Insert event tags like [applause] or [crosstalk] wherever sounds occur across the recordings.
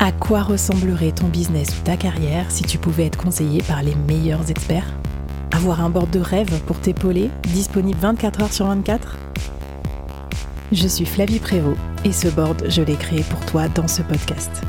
À quoi ressemblerait ton business ou ta carrière si tu pouvais être conseillé par les meilleurs experts? Avoir un board de rêve pour t'épauler, disponible 24 heures sur 24 Je suis Flavie Prévost et ce board, je l'ai créé pour toi dans ce podcast.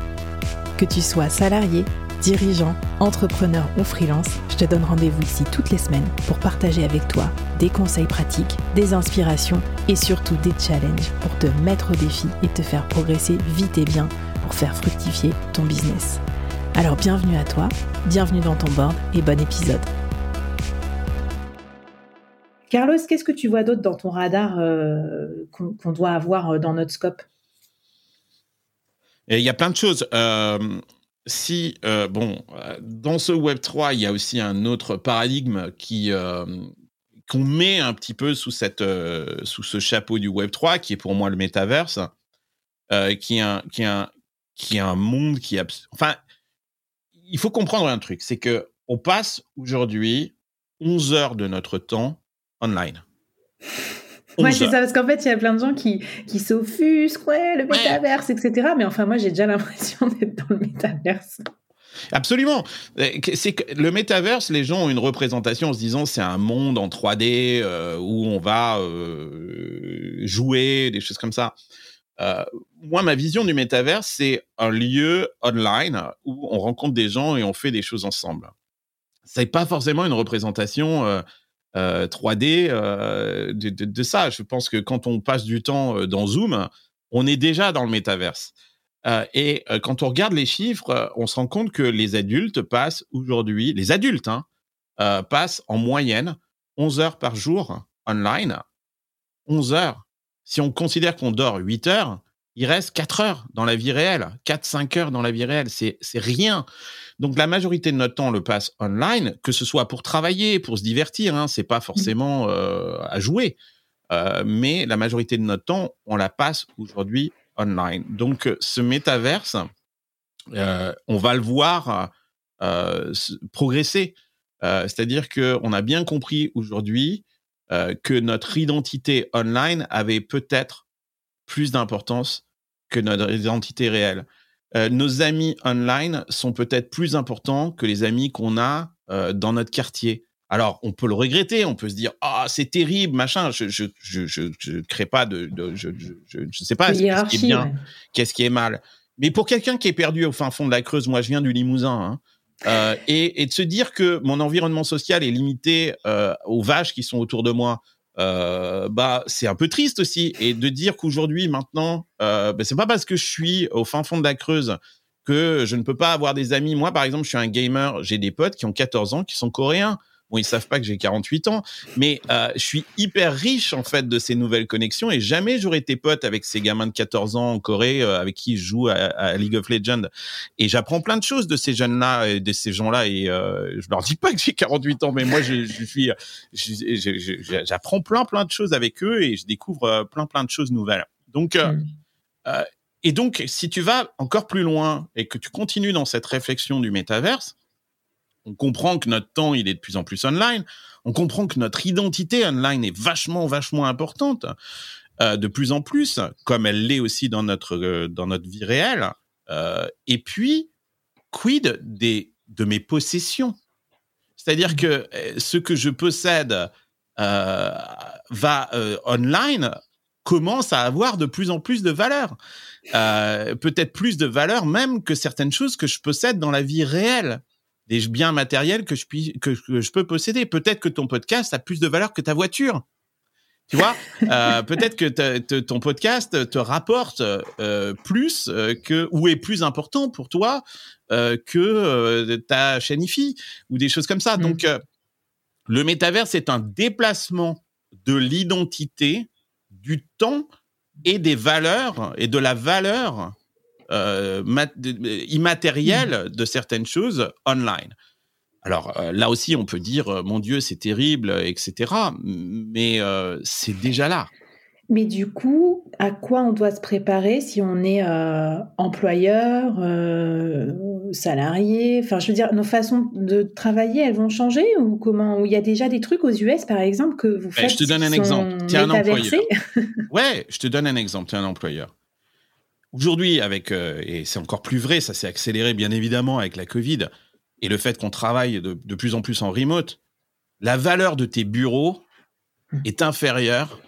Que tu sois salarié, dirigeant, entrepreneur ou freelance, je te donne rendez-vous ici toutes les semaines pour partager avec toi des conseils pratiques, des inspirations et surtout des challenges pour te mettre au défi et te faire progresser vite et bien pour faire fructifier ton business. Alors bienvenue à toi, bienvenue dans ton board et bon épisode. Carlos, qu'est-ce que tu vois d'autre dans ton radar euh, qu'on doit avoir euh, dans notre scope? Il y a plein de choses. Euh, si, bon, dans ce Web 3, il y a aussi un autre paradigme qui qu'on met un petit peu sous, cette, sous ce chapeau du Web 3, qui est pour moi le métaverse, qui, est un, qui, est un, qui est un monde qui est... Enfin, il faut comprendre un truc, c'est que on passe aujourd'hui 11 heures de notre temps online. Ouais, c'est ça, parce qu'en fait, il y a plein de gens qui, qui s'offusquent, ouais, le métaverse, etc. Mais enfin, moi, j'ai déjà [laughs] l'impression d'être dans le métaverse. Absolument. C'est que le métaverse, les gens ont une représentation en se disant c'est un monde en 3D euh, où on va euh, jouer, des choses comme ça. Euh, moi, ma vision du métaverse, c'est un lieu online où on rencontre des gens et on fait des choses ensemble. C'est pas forcément une représentation 3D euh, euh, de, ça. Je pense que quand on passe du temps dans Zoom, on est déjà dans le métaverse. et quand on regarde les chiffres, on se rend compte que les adultes passent aujourd'hui, les adultes hein, passent en moyenne 11 heures par jour online. 11 heures. Si on considère qu'on dort 8 heures, il reste 4 heures dans la vie réelle, 4-5 heures dans la vie réelle, c'est rien. Donc la majorité de notre temps on le passe online, que ce soit pour travailler, pour se divertir, hein, c'est pas mmh. forcément euh, à jouer, euh, mais la majorité de notre temps on la passe aujourd'hui online. Donc ce métaverse, euh, on va le voir progresser, c'est-à-dire que on a bien compris aujourd'hui que notre identité online avait peut-être plus d'importance que notre identité réelle. Euh, nos amis online sont peut-être plus importants que les amis qu'on a euh, dans notre quartier. Alors, on peut le regretter, on peut se dire ah c'est terrible, machin. Je je je je, crée pas de, je, je je sais pas qu'est-ce qui est bien, qu'est-ce qui est mal. Mais pour quelqu'un qui est perdu au fin fond de la Creuse, moi je viens du Limousin, hein, euh, et, et, de se dire que mon environnement social est limité euh, aux vaches qui sont autour de moi, euh, bah c'est un peu triste aussi. Et de dire qu'aujourd'hui maintenant euh, bah, c'est pas parce que je suis au fin fond de la Creuse que je ne peux pas avoir des amis. Moi par exemple je suis un gamer. J'ai des potes qui ont 14 ans qui sont coréens Bon, ils savent pas que j'ai 48 ans, mais euh, je suis hyper riche en fait de ces nouvelles connexions et jamais j'aurais été pote avec ces gamins de 14 ans en Corée euh, avec qui je joue à, League of Legends. Et j'apprends plein de choses de ces jeunes-là et de ces gens-là et euh, je leur dis pas que j'ai 48 ans, mais moi je, je suis, j'apprends plein plein de choses avec eux et je découvre euh, plein plein de choses nouvelles. Donc euh, mm. euh, et donc, si tu vas encore plus loin et que tu continues dans cette réflexion du métaverse, on comprend que notre temps, il est de plus en plus online. On comprend que notre identité online est vachement, vachement importante, euh, de plus en plus, comme elle l'est aussi dans notre, euh, dans notre vie réelle. Euh, et puis, quid des, de mes possessions? C'est-à-dire que ce que je possède va online commence à avoir de plus en plus de valeur. Peut-être plus de valeur même que certaines choses que je possède dans la vie réelle des biens matériels que je, puis, que, je peux posséder. Peut-être que ton podcast a plus de valeur que ta voiture. Tu vois, euh, [laughs] peut-être que ton podcast te rapporte euh, plus euh, que ou est plus important pour toi que ta chaîne IFI ou des choses comme ça. Mmh. Donc, le métavers c'est un déplacement de l'identité, du temps et des valeurs et de la valeur euh, immatériel de certaines choses online. Alors euh, là aussi, on peut dire, euh, mon Dieu, c'est terrible, etc. Mais c'est déjà là. Mais du coup, à quoi on doit se préparer si on est employeur, salarié? Enfin, je veux dire, nos façons de travailler, elles vont changer ou comment? Il y a déjà des trucs aux US, par exemple, que vous faites Je te donne un exemple. Tiens, un employeur. ouais, je te donne un exemple. Tiens, un employeur. Aujourd'hui, avec et c'est encore plus vrai, ça s'est accéléré bien évidemment avec la Covid et le fait qu'on travaille de, de, plus en plus en remote, la valeur de tes bureaux mmh. est inférieure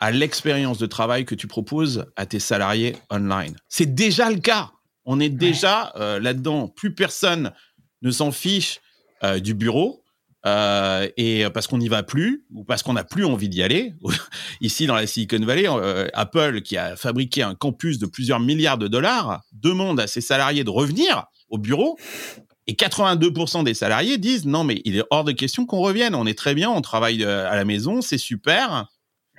à l'expérience de travail que tu proposes à tes salariés online. C'est déjà le cas. On est déjà euh, là-dedans. Plus personne ne s'en fiche euh, du bureau. Euh, et parce qu'on n'y va plus ou parce qu'on n'a plus envie d'y aller. [laughs] Ici, dans la Silicon Valley, Apple, qui a fabriqué un campus de plusieurs milliards de dollars, demande à ses salariés de revenir au bureau. Et 82% des salariés disent non, mais il est hors de question qu'on revienne. On est très bien, on travaille à la maison, c'est super.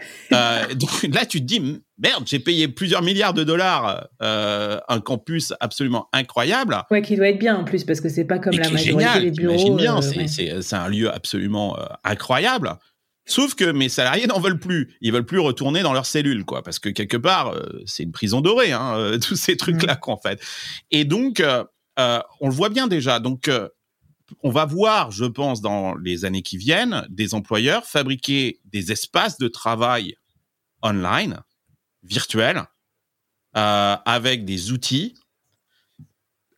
[laughs] Euh, donc là, tu te dis, merde, j'ai payé plusieurs milliards de dollars euh, un campus absolument incroyable. Ouais, qui doit être bien en plus, parce que c'est pas comme la majorité des bureaux. bien, euh, c'est un lieu absolument incroyable. Sauf que mes salariés n'en veulent plus. Ils veulent plus retourner dans leur cellule, quoi, parce que quelque part, c'est une prison dorée, hein, [laughs] tous ces trucs-là, mmh. fait. Et donc, on le voit bien déjà. Donc, on va voir, je pense, dans les années qui viennent, des employeurs fabriquer des espaces de travail online, virtuels, euh, avec des outils,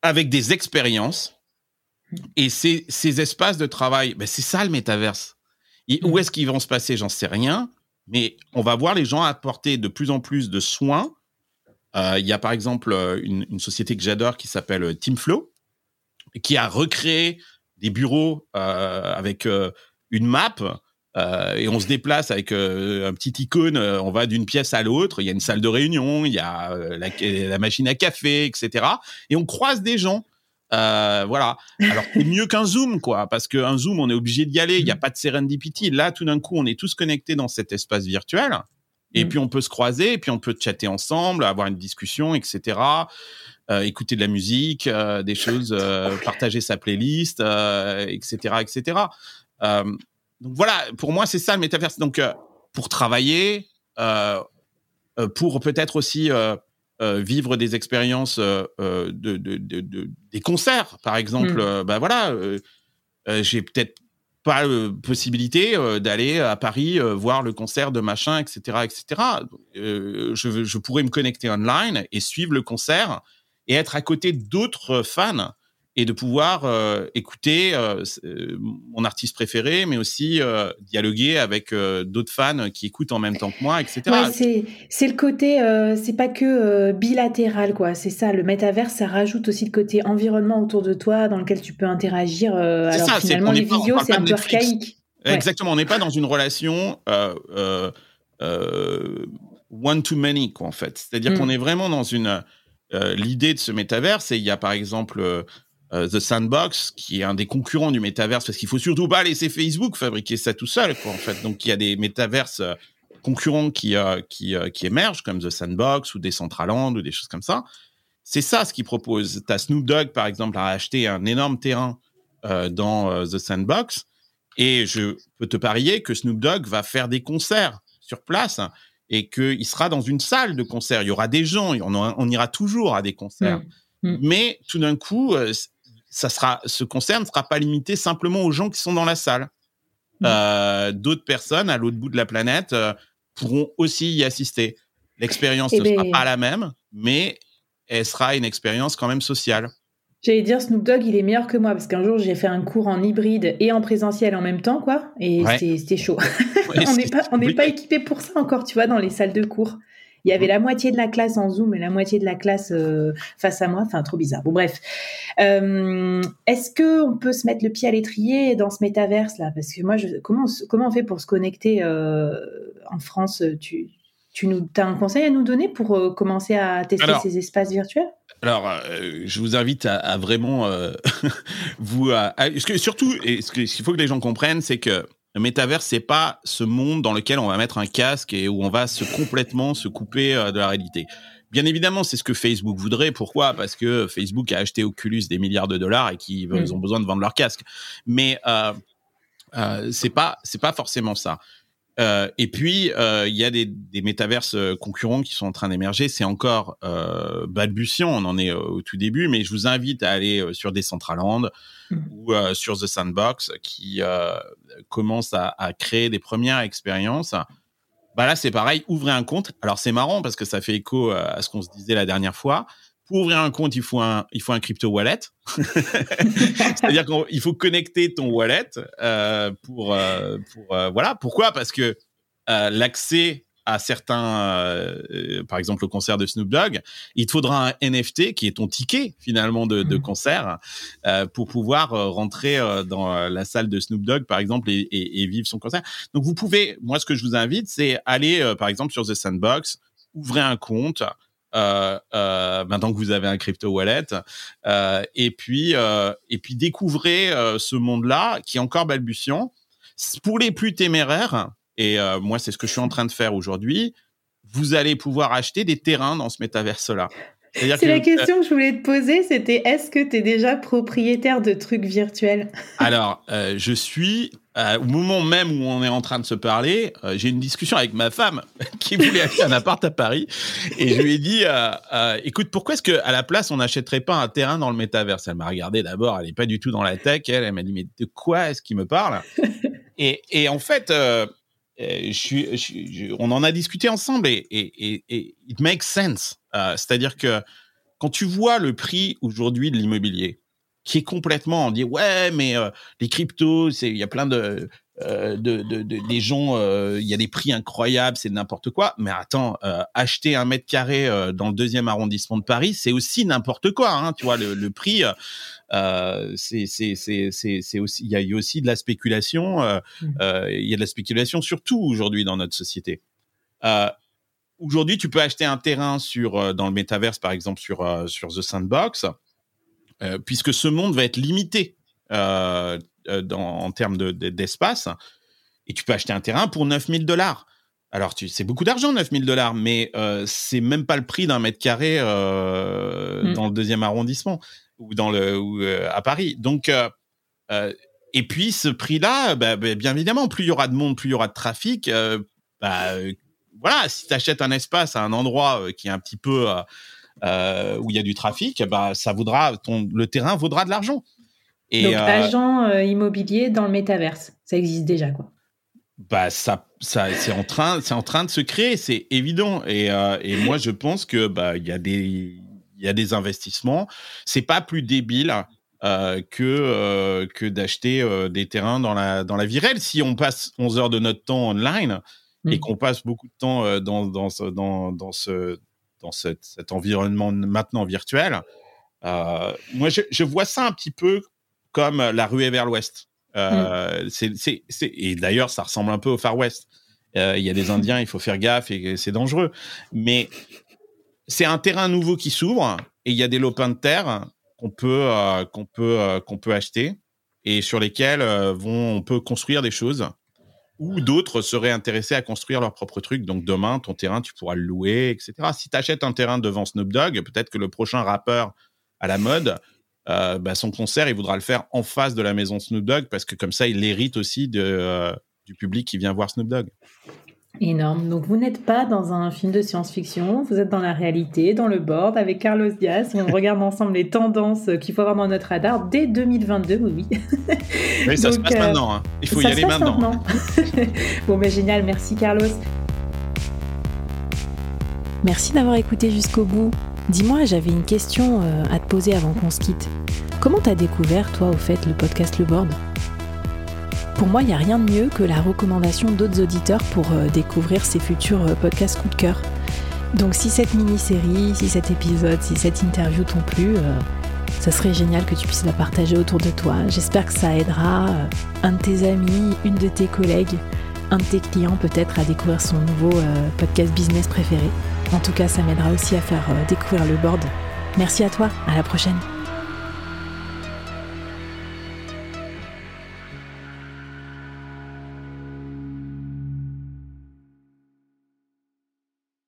avec des expériences. Et ces, ces espaces de travail, ben c'est ça le métaverse. où est-ce qu'ils vont se passer? J'en sais rien. Mais on va voir les gens apporter de plus en plus de soins. Euh, il y a par exemple une, une société que j'adore qui s'appelle Teamflow, qui a recréé des bureaux euh, avec euh, une map. Euh, et on se déplace avec un petit icône, on va d'une pièce à l'autre, il y a une salle de réunion, il y a la, machine à café, etc. Et on croise des gens. voilà. Alors c'est mieux qu'un Zoom, quoi, parce qu'un Zoom, on est obligé d'y aller. Il n'y a mm. pas de serendipity. Là, tout d'un coup, on est tous connectés dans cet espace virtuel. Et mm. puis on peut se croiser, et puis on peut chatter ensemble, avoir une discussion, etc. Euh, écouter de la musique, euh, des choses, euh, partager sa playlist, etc., etc. donc voilà, pour moi c'est ça le métaverse. Donc pour travailler, pour peut-être aussi vivre des expériences de, des concerts, par exemple. Mmh. ben voilà, j'ai peut-être pas possibilité d'aller à Paris voir le concert de machin, etc., etc. je, je pourrais me connecter online et suivre le concert et être à côté d'autres fans et de pouvoir euh, écouter euh, euh, mon artiste préféré, mais aussi dialoguer avec d'autres fans qui écoutent en même temps que moi, etc. Ouais, c'est le côté, c'est pas que bilatéral, quoi. C'est ça, le métaverse, ça rajoute aussi le côté environnement autour de toi dans leque tu peux interagir. alors ça, finalement, les vidéos, c'est un peu archaïque. Exactement, on n'est pas dans une relation one to many, quoi, en fait. C'est-à-dire mm. qu'on est vraiment dans une euh, l'idée de ce métaverse, et il y a par exemple euh, euh, The Sandbox, qui est un des concurrents du métaverse, parce qu'il faut surtout pas laisser Facebook fabriquer ça tout seul, quoi, en fait. Donc il y a des métaverses concurrents qui, qui, qui émergent, comme The Sandbox ou Decentraland ou des choses comme ça. C'est ça ce qu'ils proposent. Tu Snoop Dogg, par exemple, a acheté un énorme terrain dans The Sandbox. Et je peux te parier que Snoop Dogg va faire des concerts sur place et qu'il sera dans une salle de concert. Il y aura des gens, on, ira toujours à des concerts. Mmh. Mmh. Mais tout d'un coup, euh, ça sera, ce concert ne sera pas limité simplement aux gens qui sont dans la salle. Mmh. Euh, d'autres personnes à l'autre bout de la planète euh, pourront aussi y assister. L'expérience eh ne sera ben pas la même, mais elle sera une expérience quand même sociale. J'allais dire Snoop Dogg, il est meilleur que moi parce qu'un jour j'ai fait un cours en hybride et en présentiel en même temps, quoi. Et c'était chaud. [laughs] on n'est pas, on pas équipé pour ça encore, tu vois, dans les salles de cours. Il y avait la moitié de la classe en Zoom et la moitié de la classe euh, face à moi. Enfin, trop bizarre. Bon, bref. Euh, est-ce que on peut se mettre le pied à l'étrier dans ce métaverse là? Parce que moi, je, comment, comment on fait pour se connecter euh, en France? Tu, tu nous as un conseil à nous donner pour commencer à tester ces espaces virtuels? alors, euh, je vous invite à, vraiment euh, [laughs] vous. que surtout, et ce qu'il faut que les gens comprennent, c'est que le métaverse, c'est pas ce monde dans lequel on va mettre un casque et où on va se complètement se couper euh, de la réalité. Bien évidemment, c'est ce que Facebook voudrait. Pourquoi? Parce que Facebook a acheté Oculus des milliards de dollars et qu'ils mm. ont besoin de vendre leur casque. Mais euh, euh, c'est pas c'est pas forcément ça. Euh, et puis, euh, il y a des, des métaverses euh, concurrents qui sont en train d'émerger. C'est encore euh, balbutiant, on en est au tout début, mais je vous invite à aller sur Decentraland mmh. ou sur The Sandbox qui commence à, à, créer des premières expériences Bah là, c'est pareil, ouvrez un compte. Alors, c'est marrant parce que ça fait écho à ce qu'on se disait la dernière fois. Pour ouvrir un compte, il faut un, il faut un crypto wallet. [laughs] C'est-à-dire qu'il faut connecter ton wallet euh, pour, euh, pour euh, voilà. Pourquoi? Parce que l'accès à certains, par exemple le concert de Snoop Dogg, il te faudra un NFT qui est ton ticket finalement de, de mmh. concert pour pouvoir rentrer dans la salle de Snoop Dogg par exemple et, et, et, vivre son concert. Donc vous pouvez, moi ce que je vous invite, c'est aller par exemple sur The Sandbox, ouvrez un compte, maintenant que vous avez un crypto wallet, euh, et puis euh, et puis découvrez euh, ce monde-là qui est encore balbutiant. Pour les plus téméraires, et moi c'est ce que je suis en train de faire aujourd'hui, vous allez pouvoir acheter des terrains dans ce métaverse-là. C'est la question que je voulais te poser, c'était est-ce que tu es déjà propriétaire de trucs virtuels? [laughs] Alors, euh, je suis, euh, au moment même où on est en train de se parler, euh, j'ai une discussion avec ma femme [laughs] qui voulait acheter un appart à Paris. Et je lui ai dit, écoute, pourquoi est-ce qu'à la place, on n'achèterait pas un terrain dans le métaverse? Elle m'a regardé d'abord, elle n'est pas du tout dans la tech. Elle, elle m'a dit, mais de quoi est-ce qu'il me parle? [laughs] Et, et, en fait, je suis, on en a discuté ensemble et, et, et it makes sense. Euh, c'est-à-dire que quand tu vois le prix aujourd'hui de l'immobilier, qui est complètement, on dit ouais, mais euh, les cryptos, il y a plein de, euh, de, de, des gens, il y a des prix incroyables, c'est n'importe quoi. Mais attends, acheter un mètre carré dans le deuxième arrondissement de Paris, c'est aussi n'importe quoi. Hein, tu vois, le, le prix, c'est aussi, il y a aussi de la spéculation. Mmh. Il y a de la spéculation surtout aujourd'hui dans notre société. Aujourd'hui, tu peux acheter un terrain sur, euh, dans le métaverse, par exemple, sur, euh, sur The Sandbox, euh, puisque ce monde va être limité dans, en termes d'espace. et tu peux acheter un terrain pour 9000 dollars. Alors, c'est beaucoup d'argent, 9000 dollars, mais euh, c'est même pas le prix d'un mètre carré mm. dans le deuxième arrondissement ou dans le ou, à Paris. Donc, et puis ce prix-là, bah, bah, bien évidemment, plus il y aura de monde, plus il y aura de trafic. Bah, voilà, si tu achètes un espace à un endroit euh, qui est un petit peu euh, euh, où il y a du trafic, bah ça vaudra ton le terrain vaudra de l'argent. Et, Donc agent immobilier dans le métaverse, ça existe déjà quoi. Bah ça, ça c'est en train, c'est en train de se créer, c'est évident. Et, et moi je pense que bah il y a des il y a des investissements. C'est pas plus débile que que d'acheter des terrains dans la dans la vie réelle. Si on passe 11 heures de notre temps online, et mmh. qu'on passe beaucoup de temps dans, dans, dans, dans, ce, dans cet, cet environnement maintenant virtuel. Euh, moi, je, je, vois ça un petit peu comme la ruée vers l'ouest. Euh, mmh. c'est, et d'ailleurs, ça ressemble un peu au Far West. Euh, il y a des Indiens, il faut faire gaffe et c'est dangereux. Mais c'est un terrain nouveau qui s'ouvre et il y a des lopins de terre qu'on peut, euh, qu'on peut, qu'on peut acheter et sur lesquels vont, on peut construire des choses ou d'autres seraient intéressés à construire leur propre truc. Donc demain, ton terrain, tu pourras le louer, etc. Si tu achètes un terrain devant Snoop Dogg, peut-être que le prochain rappeur à la mode, euh, bah, son concert, il voudra le faire en face de la maison Snoop Dogg parce que comme ça, il hérite aussi euh, du public qui vient voir Snoop Dogg. Énorme. Donc vous n'êtes pas dans un film de science-fiction, vous êtes dans la réalité, dans le board avec Carlos Diaz et on [laughs] regarde ensemble les tendances qu'il faut avoir dans notre radar dès 2022, oui. Oui, ça se passe euh, maintenant. Hein. Il faut y aller maintenant. maintenant. [laughs] bon, mais génial. Merci Carlos. Merci d'avoir écouté jusqu'au bout. Dis-moi, j'avais une question euh, à te poser avant qu'on se quitte. Comment t'as découvert, toi, au fait, le podcast Le Board? Pour moi, il n'y a rien de mieux que la recommandation d'autres auditeurs pour euh, découvrir ces futurs euh, podcasts coup de cœur. Donc si cette mini-série, si cet épisode, si cette interview t'ont plu, euh, ça serait génial que tu puisses la partager autour de toi. J'espère que ça aidera un de tes amis, une de tes collègues, un de tes clients peut-être à découvrir son nouveau podcast business préféré. En tout cas, ça m'aidera aussi à faire découvrir le board. Merci à toi, à la prochaine.